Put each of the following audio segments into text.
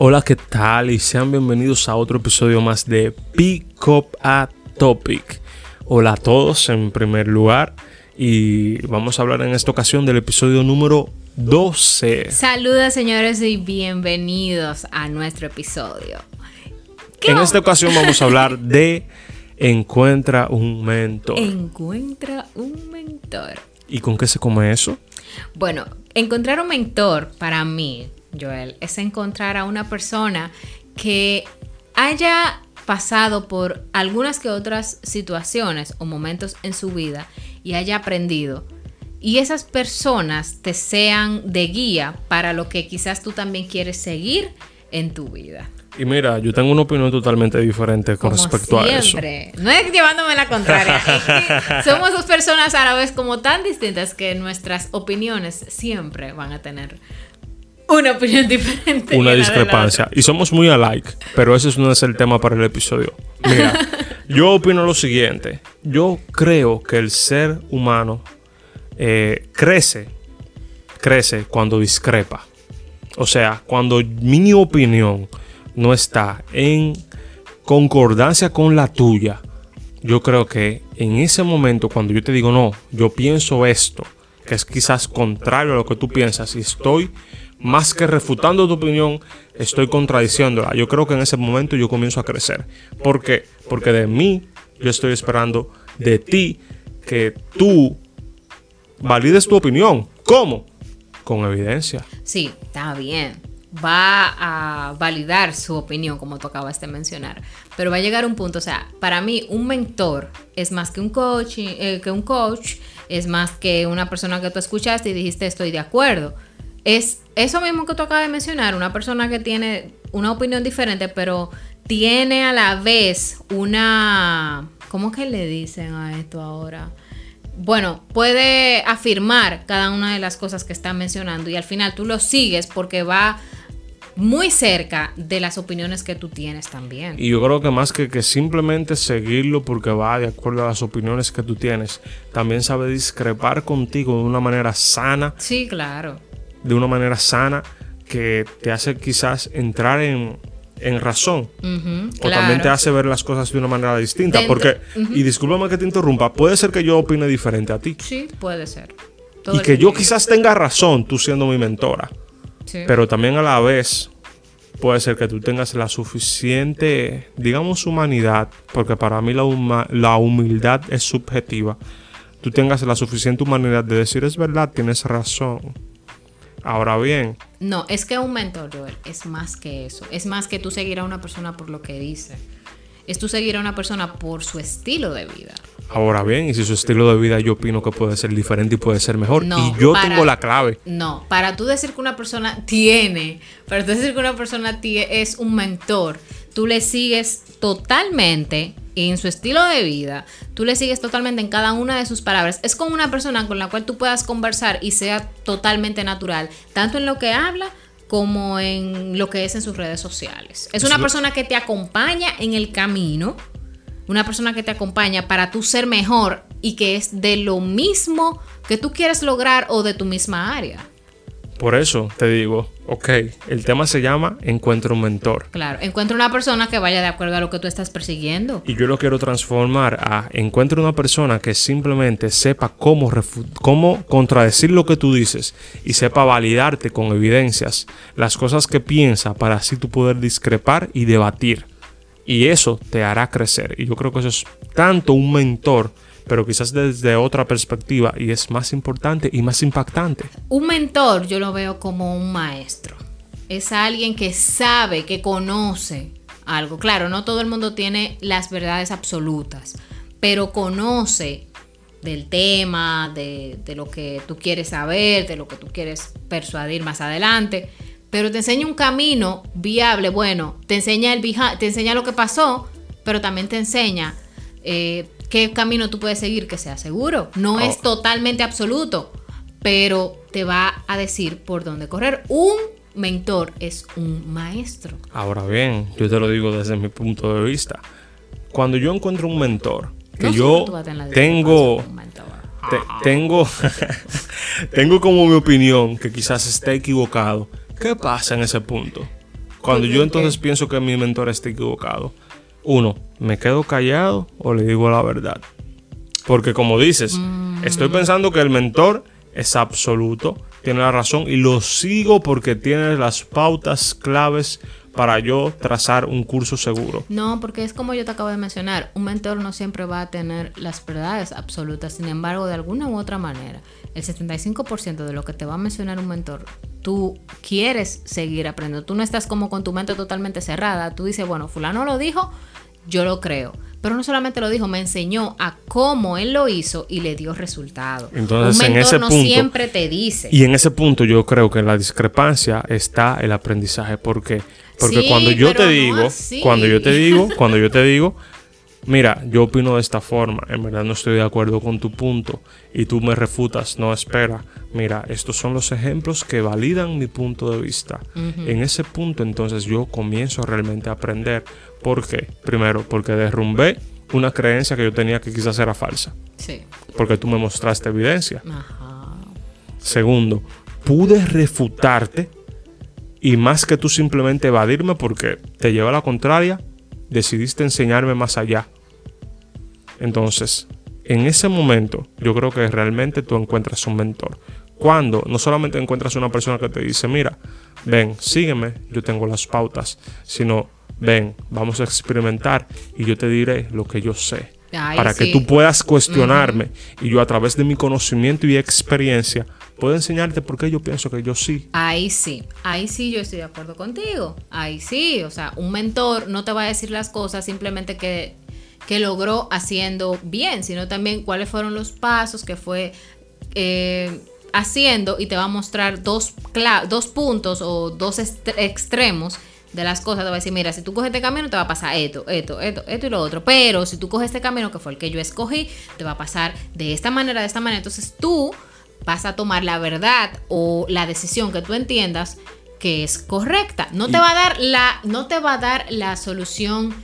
Hola, ¿qué tal? Y sean bienvenidos a otro episodio más de Pick Up a Topic. Hola a todos en primer lugar y vamos a hablar en esta ocasión del episodio número 12. Saludos señores y bienvenidos a nuestro episodio. En esta ocasión vamos a hablar de Encuentra un mentor. Encuentra un mentor. ¿Y con qué se come eso? Bueno, encontrar un mentor para mí Joel, es encontrar a una persona que haya pasado por algunas que otras situaciones o momentos en su vida y haya aprendido. Y esas personas te sean de guía para lo que quizás tú también quieres seguir en tu vida. Y mira, yo tengo una opinión totalmente diferente con respecto a eso. No es llevándome la contraria, somos dos personas a la vez como tan distintas que nuestras opiniones siempre van a tener una opinión diferente. Una discrepancia. Y somos muy alike, pero ese no es el tema para el episodio. Mira, yo opino lo siguiente. Yo creo que el ser humano eh, crece, crece cuando discrepa. O sea, cuando mi opinión no está en concordancia con la tuya, yo creo que en ese momento, cuando yo te digo, no, yo pienso esto, que es quizás contrario a lo que tú piensas, y estoy más que refutando tu opinión, estoy contradiciéndola. Yo creo que en ese momento yo comienzo a crecer. ¿Por qué? Porque de mí yo estoy esperando de ti que tú valides tu opinión. ¿Cómo? Con evidencia. Sí, está bien. Va a validar su opinión, como tú acabas de mencionar. Pero va a llegar un punto, o sea, para mí un mentor es más que un coach, eh, que un coach, es más que una persona que tú escuchaste y dijiste estoy de acuerdo es eso mismo que tú acabas de mencionar, una persona que tiene una opinión diferente, pero tiene a la vez una... ¿Cómo que le dicen a esto ahora? Bueno, puede afirmar cada una de las cosas que está mencionando y al final tú lo sigues porque va muy cerca de las opiniones que tú tienes también. Y yo creo que más que, que simplemente seguirlo porque va de acuerdo a las opiniones que tú tienes, también sabe discrepar contigo de una manera sana. Sí, claro de una manera sana que te hace quizás entrar en, razón. o también te hace ver las cosas de una manera distinta. porque, y discúlpame que te interrumpa, puede ser que yo opine diferente a ti. Sí, puede ser. y que yo quizás tenga razón, tú siendo mi mentora. Pero también a la vez puede ser que tú tengas la suficiente, digamos, humanidad, porque para mí la, la humildad es subjetiva. Tú tengas la suficiente humanidad de decir, es verdad, tienes razón Ahora bien. No, es que un mentor, Joel, es más que eso. Es más que tú seguir a una persona por lo que dice. Es tú seguir a una persona por su estilo de vida. Ahora bien, y si su estilo de vida yo opino que puede ser diferente y puede ser mejor. y yo tengo la clave. No, para tú decir que una persona tiene, para tú decir que una persona tiene, es un mentor, tú le sigues totalmente en su estilo de vida, tú le sigues totalmente en cada una de sus palabras. Es como una persona con la cual tú puedas conversar y sea totalmente natural, tanto en lo que habla como en lo que es en sus redes sociales. Es una persona que te acompaña en el camino, una persona que te acompaña para tú ser mejor y que es de lo mismo que tú quieres lograr o de tu misma área. Por eso te digo, ok, el tema se llama Encuentra un mentor. Claro, encuentra una persona que vaya de acuerdo a lo que tú estás persiguiendo. Y yo lo quiero transformar a encuentra una persona que simplemente sepa cómo, cómo contradecir lo que tú dices y sepa validarte con evidencias las cosas que piensa para así tú poder discrepar y debatir. Y eso te hará crecer. Y yo creo que eso es tanto un mentor pero quizás desde otra perspectiva y es más importante y más impactante. Un mentor yo lo veo como un maestro. Es alguien que sabe, que conoce algo. Claro, no todo el mundo tiene las verdades absolutas, pero conoce del tema, de, lo que tú quieres saber, de lo que tú quieres persuadir más adelante. Pero te enseña un camino viable. Bueno, te enseña, el, te enseña lo que pasó, pero también te enseña eh, qué camino tú puedes seguir que sea seguro. No es oh. totalmente absoluto, pero te va a decir por dónde correr. Un mentor es un maestro. Ahora bien, yo te lo digo desde mi punto de vista. Cuando yo encuentro un mentor, que yo tengo, tengo, tengo como mi opinión que quizás esté equivocado. ¿Qué pasa en ese punto? cuando yo ¿Por entonces pienso que mi mentor está equivocado, uno, me quedo callado o le digo la verdad. Porque como dices, Mm. estoy pensando que el mentor es absoluto, tiene la razón y lo sigo porque tiene las pautas claves para yo trazar un curso seguro. No, porque es como yo te acabo de mencionar, un mentor no siempre va a tener las verdades absolutas, sin embargo, de alguna u otra manera, el 75% de lo que te va a mencionar un mentor, tú quieres seguir aprendiendo, tú no estás como con tu mente totalmente cerrada, tú dices, bueno, fulano lo dijo, yo lo creo. Pero no solamente lo dijo, me enseñó a cómo él lo hizo y le dio resultado. Entonces, un en mentor ese no punto- siempre te dice. Y en ese punto yo creo que en la discrepancia está el aprendizaje. ¿Por qué? Porque Sí, cuando yo te no digo, así. cuando yo te digo, cuando yo te digo, mira, yo opino de esta forma, en verdad no estoy de acuerdo con tu punto y tú me refutas, no espera, mira, estos son los ejemplos que validan mi punto de vista. En ese punto entonces yo comienzo realmente a aprender. ¿Por qué? Primero, porque derrumbé una creencia que yo tenía que quizás era falsa, Sí. porque tú me mostraste evidencia. Ajá. Segundo, pude refutarte y más que tú simplemente evadirme porque te lleva a la contraria, decidiste enseñarme más allá. Entonces, en ese momento, yo creo que realmente tú encuentras un mentor. Cuando no solamente encuentras una persona que te dice, mira, ven, sígueme, yo tengo las pautas, sino, ven, vamos a experimentar y yo te diré lo que yo sé. Ay, para que tú puedas cuestionarme y yo a través de mi conocimiento y experiencia puedo enseñarte por qué yo pienso que yo sí. Ahí sí, ahí sí yo estoy de acuerdo contigo. Ahí sí, o sea, un mentor no te va a decir las cosas simplemente que, que logró haciendo bien, sino también cuáles fueron los pasos que fue eh, haciendo y te va a mostrar dos, dos puntos o dos extremos de las cosas. Te va a decir, mira, si tú coges este camino te va a pasar esto, esto, esto, esto y lo otro. Pero si tú coges este camino que fue el que yo escogí, te va a pasar de esta manera, de esta manera. Entonces tú vas a tomar la verdad o la decisión que tú entiendas que es correcta. No te va a dar la, no te va a dar la solución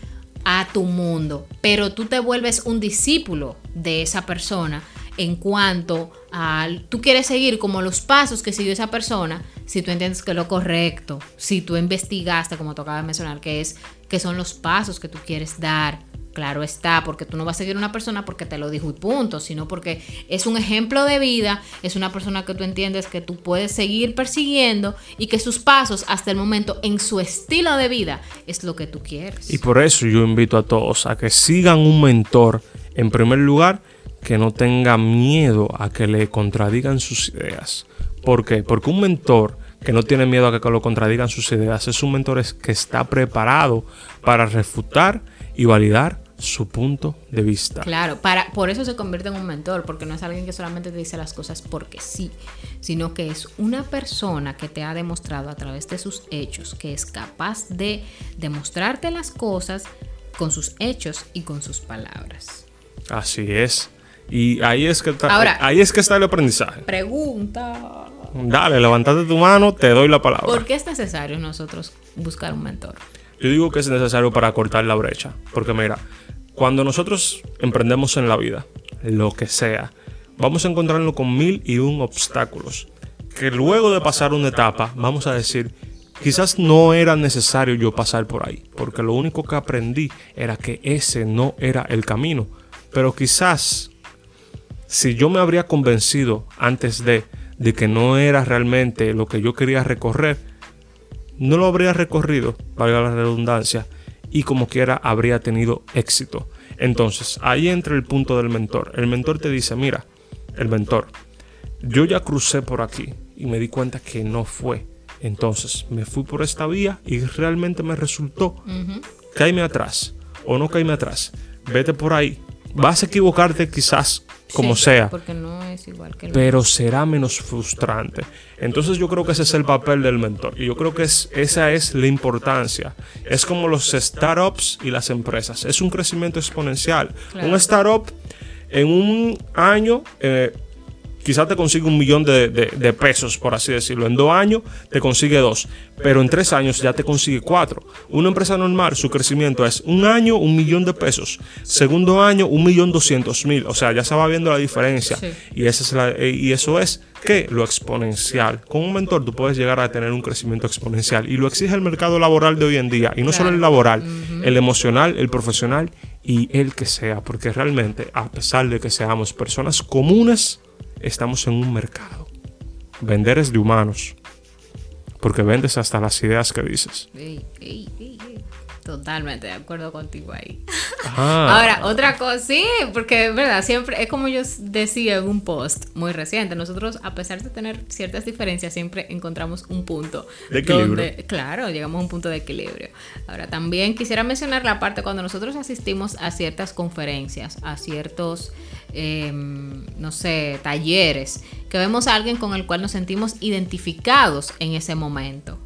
a tu mundo, pero tú te vuelves un discípulo de esa persona en cuanto a tú quieres seguir como los pasos que siguió esa persona, si tú entiendes que es lo correcto, si tú investigaste, como de mencionar, que es que son los pasos que tú quieres dar. Claro está, porque tú no vas a seguir una persona porque te lo dijo y punto, sino porque es un ejemplo de vida, es una persona que tú entiendes que tú puedes seguir persiguiendo y que sus pasos hasta el momento en su estilo de vida es lo que tú quieres. Y por eso yo invito a todos a que sigan un mentor, en primer lugar, que no tenga miedo a que le contradigan sus ideas. ¿Por qué? Porque un mentor que no tiene miedo a que lo contradigan sus ideas es un mentor que está preparado para refutar y validar su punto de vista. Claro, para, por eso se convierte en un mentor, porque no es alguien que solamente te dice las cosas porque sí, sino que es una persona que te ha demostrado a través de sus hechos que es capaz de demostrarte las cosas con sus hechos y con sus palabras. Así es. Y ahí es que está, Ahora- ahí es que está el aprendizaje. Pregunta. Dale, levantate tu mano, te doy la palabra. ¿Por qué es necesario nosotros buscar un mentor? Yo digo que es necesario para cortar la brecha. Porque mira, cuando nosotros emprendemos en la vida, lo que sea, vamos a encontrarnos con mil y un obstáculos. Que luego de pasar una etapa, vamos a decir, quizás no era necesario yo pasar por ahí. Porque lo único que aprendí era que ese no era el camino. Pero quizás si yo me habría convencido antes de, de que no era realmente lo que yo quería recorrer, no lo habría recorrido, valga la redundancia, y como quiera habría tenido éxito. Entonces, ahí entra el punto del mentor. El mentor te dice, mira, el mentor, yo ya crucé por aquí y me di cuenta que no fue. Entonces, me fui por esta vía y realmente me resultó. Cáeme atrás o no cáeme atrás. Vete por ahí. Vas a equivocarte quizás como Sí, sea Porque no es igual que el pero será menos frustrante. Entonces yo creo que ese es el papel del mentor y yo creo que es, esa es la importancia. Es como los startups y las empresas. Es un crecimiento exponencial. Claro. Un startup en un año eh, quizás te consigue un millón de, de- de pesos, por así decirlo. En dos años te consigue dos, pero en tres años ya te consigue cuatro. Una empresa normal, su crecimiento es un año, un millón de pesos. Segundo año, un millón doscientos mil. O sea, ya se va viendo la diferencia. Sí. Y, esa es la- eh, y eso es que lo exponencial. Con un mentor tú puedes llegar a tener un crecimiento exponencial y lo exige el mercado laboral de hoy en día. Y no solo el laboral, el emocional, el profesional y el que sea. Porque realmente, a pesar de que seamos personas comunes, estamos en un mercado. Vender es de humanos. Porque vendes hasta las ideas que dices. Totalmente de acuerdo contigo ahí. Ahora, otra cosa, sí, porque es verdad, siempre es como yo decía en un post muy reciente, nosotros a pesar de tener ciertas diferencias, siempre encontramos un punto de equilibrio. claro, llegamos a un punto de equilibrio. Ahora, también quisiera mencionar la parte cuando nosotros asistimos a ciertas conferencias, a ciertos, em, no sé, talleres, que vemos a alguien con el cual nos sentimos identificados en ese momento.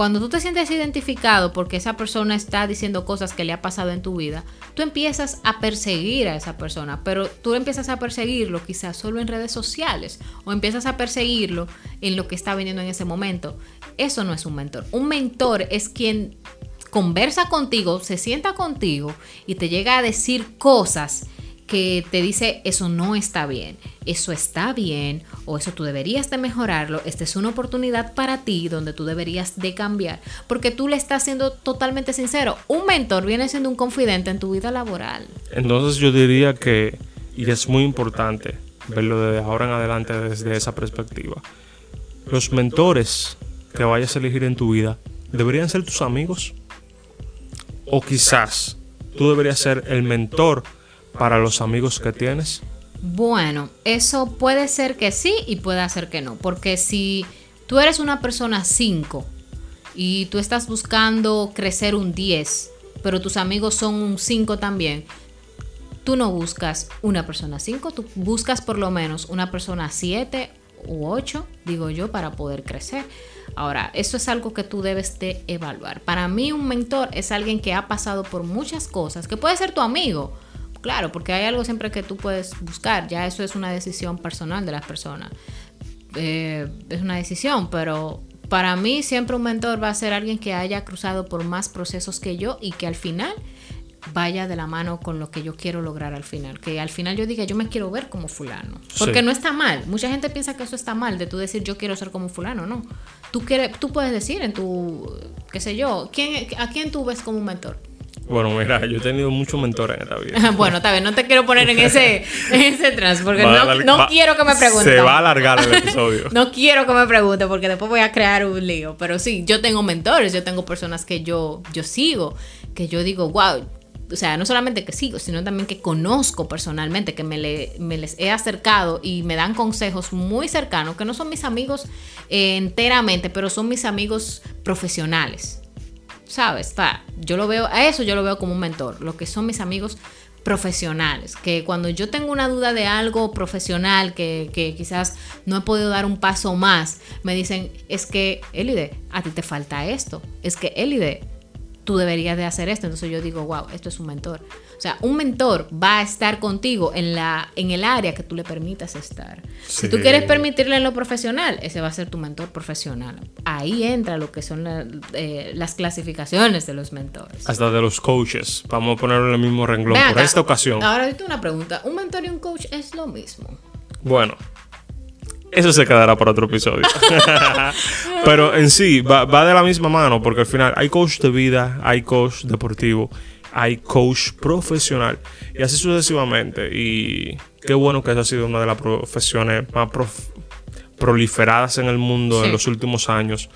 Cuando tú te sientes identificado porque esa persona está diciendo cosas que le ha pasado en tu vida, tú empiezas a perseguir a esa persona, pero tú empiezas a perseguirlo quizás solo en redes sociales o empiezas a perseguirlo en lo que está viniendo en ese momento. Eso no es un mentor. Un mentor es quien conversa contigo, se sienta contigo y te llega a decir cosas que te dice eso no está bien, eso está bien o eso tú deberías de mejorarlo, esta es una oportunidad para ti donde tú deberías de cambiar, porque tú le estás siendo totalmente sincero. Un mentor viene siendo un confidente en tu vida laboral. Entonces yo diría que, y es muy importante verlo desde ahora en adelante desde esa perspectiva, los mentores que vayas a elegir en tu vida deberían ser tus amigos o quizás tú deberías ser el mentor para los amigos que tienes? Bueno, eso puede ser que sí y puede ser que no, porque si tú eres una persona 5 y tú estás buscando crecer un 10, pero tus amigos son un 5 también, tú no buscas una persona 5, tú buscas por lo menos una persona 7 u 8, digo yo, para poder crecer. Ahora, eso es algo que tú debes de evaluar. Para mí un mentor es alguien que ha pasado por muchas cosas, que puede ser tu amigo, Claro, porque hay algo siempre que tú puedes buscar, ya eso es una decisión personal de las personas. Eh, es una decisión, pero para mí siempre un mentor va a ser alguien que haya cruzado por más procesos que yo y que al final vaya de la mano con lo que yo quiero lograr al final. Que al final yo diga, yo me quiero ver como fulano. Porque no está mal. Mucha gente piensa que eso está mal, de tú decir, yo quiero ser como fulano. No. Tú, quieres, tú puedes decir en tu, qué sé yo, ¿quién, ¿a quién tú ves como un mentor? Bueno, mira, yo he tenido muchos mentores en esta vida. bueno, está bien, no te quiero poner en ese, en ese trans, porque no, quiero que me pregunten. Se va a alargar el episodio. no quiero que me pregunten, porque después voy a crear un lío. Pero sí, yo tengo mentores, yo tengo personas que yo, yo sigo, que yo digo, wow, o sea, no solamente que sigo, sino también que conozco personalmente, que me, me, les he acercado y me dan consejos muy cercanos, que no son mis amigos eh, enteramente, pero son mis amigos profesionales. ¿Sabes? yo lo veo, a eso yo lo veo como un mentor, lo que son mis amigos profesionales, que cuando yo tengo una duda de algo profesional que, que quizás no he podido dar un paso más, me dicen, es que, Elide, a ti te falta esto, es que, Elide, tú deberías de hacer esto, entonces yo digo, wow, esto es un mentor. O sea, un mentor va a estar contigo en, la, en el área que tú le permitas estar. Si tú quieres permitirle en lo profesional, ese va a ser tu mentor profesional. Ahí entra lo que son eh, las clasificaciones de los mentores. Hasta de los coaches. Vamos a ponerlo en el mismo renglón por esta ocasión. Ahora, una pregunta. ¿Un mentor y un coach es lo mismo? Bueno, eso se quedará para otro episodio. Pero en sí, va, va, de la misma mano, porque al final hay coach de vida, hay coach deportivo hay coach profesional y así sucesivamente. Y qué bueno que esa ha sido una de las profesiones más proliferadas en el mundo en los últimos años.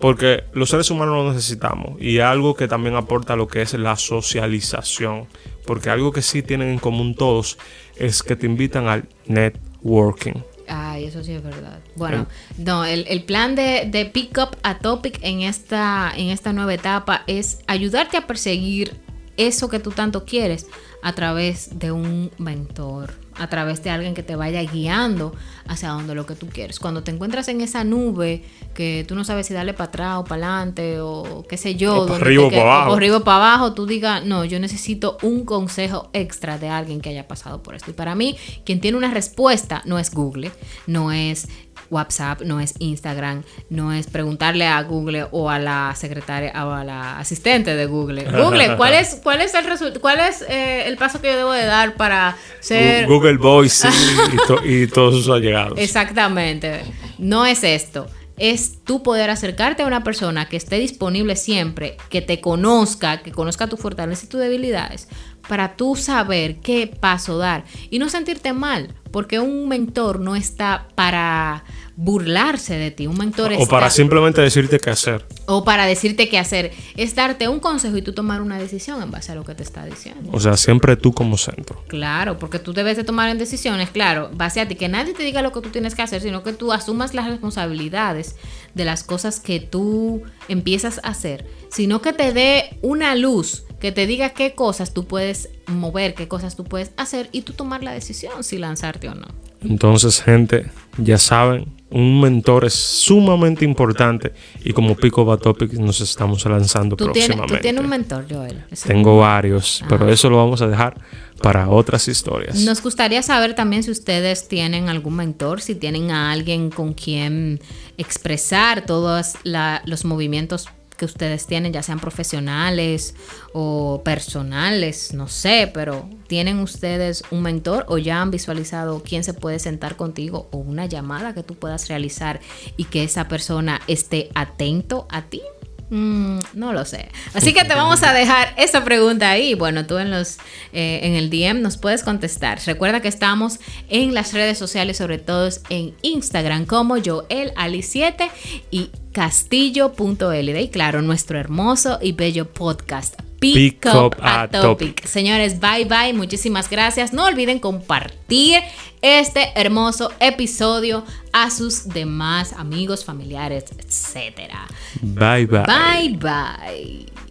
Porque los seres humanos lo necesitamos y algo que también aporta lo que es la socialización. Porque algo que sí tienen en común todos es que te invitan al networking. Ay, eso sí es verdad. Bueno, no, el, el, plan de, de Pick Up a Topic en esta, en esta nueva etapa es ayudarte a perseguir eso que tú tanto quieres a través de un mentor, a través de alguien que te vaya guiando hacia donde lo que tú quieres. Cuando te encuentras en esa nube que tú no sabes si darle para atrás o para adelante o qué sé yo, o arriba o para abajo. O arriba para abajo, tú digas, no, yo necesito un consejo extra de alguien que haya pasado por esto. Y para mí, quien tiene una respuesta no es Google, no es WhatsApp, no es Instagram, no es preguntarle a Google o a la secretaria o a la asistente de Google. Google, ¿cuál es, cuál es el resultado? ¿Cuál es eh, el paso que yo debo de dar para ser Google Voice y, to- y todos sus allegados. Exactamente. No es esto. Es tú poder acercarte a una persona que esté disponible siempre, que te conozca, que conozca tus fortalezas y tus debilidades, para tú saber qué paso dar y no sentirte mal, porque un mentor no está para burlarse de ti, un mentor o está para simplemente decirte qué hacer. o para decirte qué hacer, es darte un consejo y tú tomar una decisión en base a lo que te está diciendo. O sea, siempre tú como centro. Claro, porque tú debes de tomar en decisiones, claro, base a ti, que nadie te diga lo que tú tienes que hacer, sino que tú asumas las responsabilidades de las cosas que tú empiezas a hacer, sino que te dé una luz, que te diga qué cosas tú puedes mover, qué cosas tú puedes hacer y tú tomar la decisión si lanzarte o no. Entonces, gente, ya saben, un mentor es sumamente importante y como Pico Batopic nos estamos lanzando Tú tienes, próximamente. tú tienes un mentor, Joel. Tengo varios, Ah. pero eso lo vamos a dejar para otras historias. Nos gustaría saber también si ustedes tienen algún mentor, si tienen a alguien con quien expresar todos la- los movimientos que ustedes tienen, ya sean profesionales o personales, no sé, pero ¿tienen ustedes un mentor o ya han visualizado quién se puede sentar contigo o una llamada que tú puedas realizar y que esa persona esté atento a ti? Mm, no lo sé. Así que te vamos a dejar esa pregunta ahí. Bueno, tú en los eh, en el DM nos puedes contestar. Recuerda que estamos en las redes sociales, sobre todo en Instagram, como Joel Ali 7 y castillo.ld. Y claro, nuestro hermoso y bello podcast. Pick, Pick up up a a topic. topic. Señores, bye bye. Muchísimas gracias. No olviden compartir este hermoso episodio a sus demás amigos, familiares, etcétera. Bye bye. Bye bye.